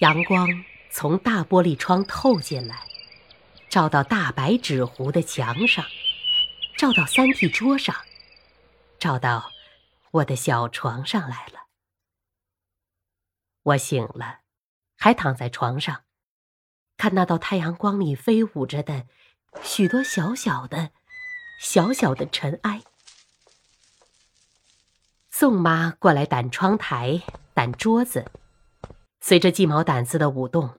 阳光从大玻璃窗透进来，照到大白纸糊的墙上，照到三屉桌上，照到我的小床上来了。我醒了，还躺在床上，看那道太阳光里飞舞着的许多小小的、小小的尘埃。宋妈过来掸窗台、掸桌子，随着鸡毛掸子的舞动，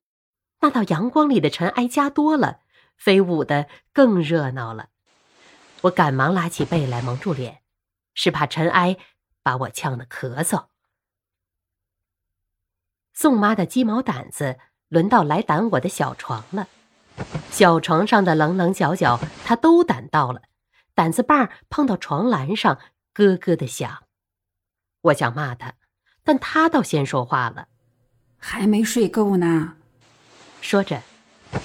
那道阳光里的尘埃加多了，飞舞的更热闹了。我赶忙拉起被来蒙住脸，是怕尘埃把我呛得咳嗽。宋妈的鸡毛掸子轮到来掸我的小床了，小床上的棱棱角角她都掸到了，掸子把碰到床栏上，咯咯的响。我想骂他，但他倒先说话了：“还没睡够呢。”说着，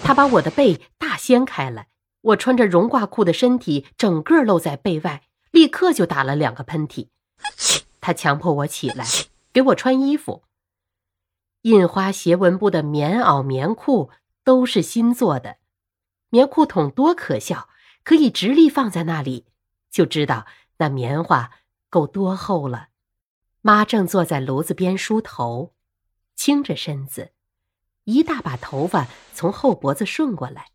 他把我的背大掀开来，我穿着绒褂裤的身体整个露在背外，立刻就打了两个喷嚏。他强迫我起来，给我穿衣服。印花斜纹布的棉袄、棉裤都是新做的，棉裤筒多可笑，可以直立放在那里，就知道那棉花够多厚了。妈正坐在炉子边梳头，倾着身子，一大把头发从后脖子顺过来，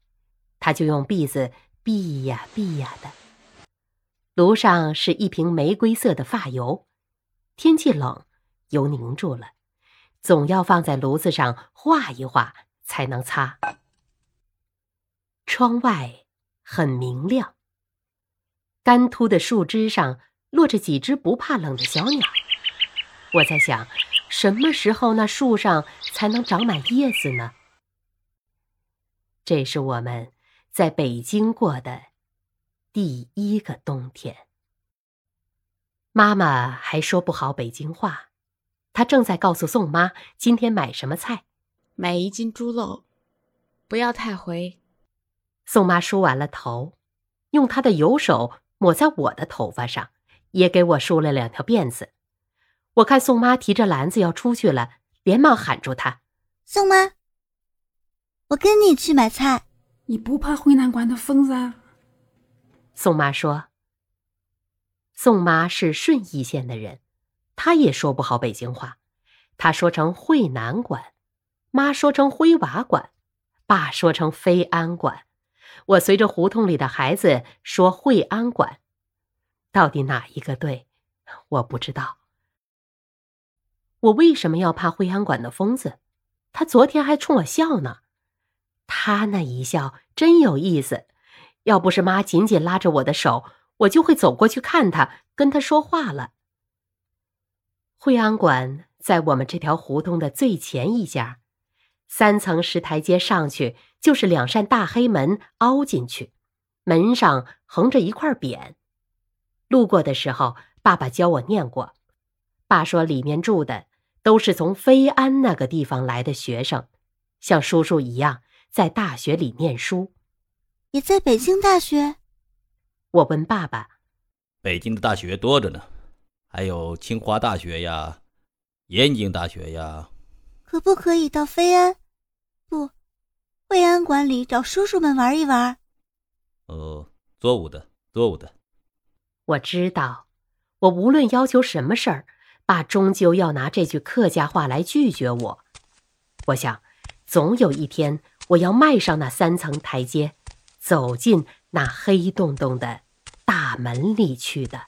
他就用篦子篦呀篦呀的。炉上是一瓶玫瑰色的发油，天气冷，油凝住了，总要放在炉子上化一化才能擦。窗外很明亮，干秃的树枝上落着几只不怕冷的小鸟。我在想，什么时候那树上才能长满叶子呢？这是我们在北京过的第一个冬天。妈妈还说不好北京话，她正在告诉宋妈今天买什么菜。买一斤猪肉，不要太回。宋妈梳完了头，用她的油手抹在我的头发上，也给我梳了两条辫子。我看宋妈提着篮子要出去了，连忙喊住她：“宋妈，我跟你去买菜。你不怕回南关的疯子？”宋妈说：“宋妈是顺义县的人，她也说不好北京话，她说成惠南馆，妈说成灰瓦馆，爸说成飞安馆，我随着胡同里的孩子说惠安馆，到底哪一个对，我不知道。”我为什么要怕惠安馆的疯子？他昨天还冲我笑呢。他那一笑真有意思。要不是妈紧紧拉着我的手，我就会走过去看他，跟他说话了。惠安馆在我们这条胡同的最前一家，三层石台阶上去就是两扇大黑门，凹进去，门上横着一块匾。路过的时候，爸爸教我念过。爸说里面住的。都是从飞安那个地方来的学生，像叔叔一样在大学里念书，也在北京大学。我问爸爸：“北京的大学多着呢，还有清华大学呀，燕京大学呀。可不可以到飞安，不，惠安馆里找叔叔们玩一玩？”哦，做我的，做我的。我知道，我无论要求什么事儿。爸终究要拿这句客家话来拒绝我。我想，总有一天我要迈上那三层台阶，走进那黑洞洞的大门里去的。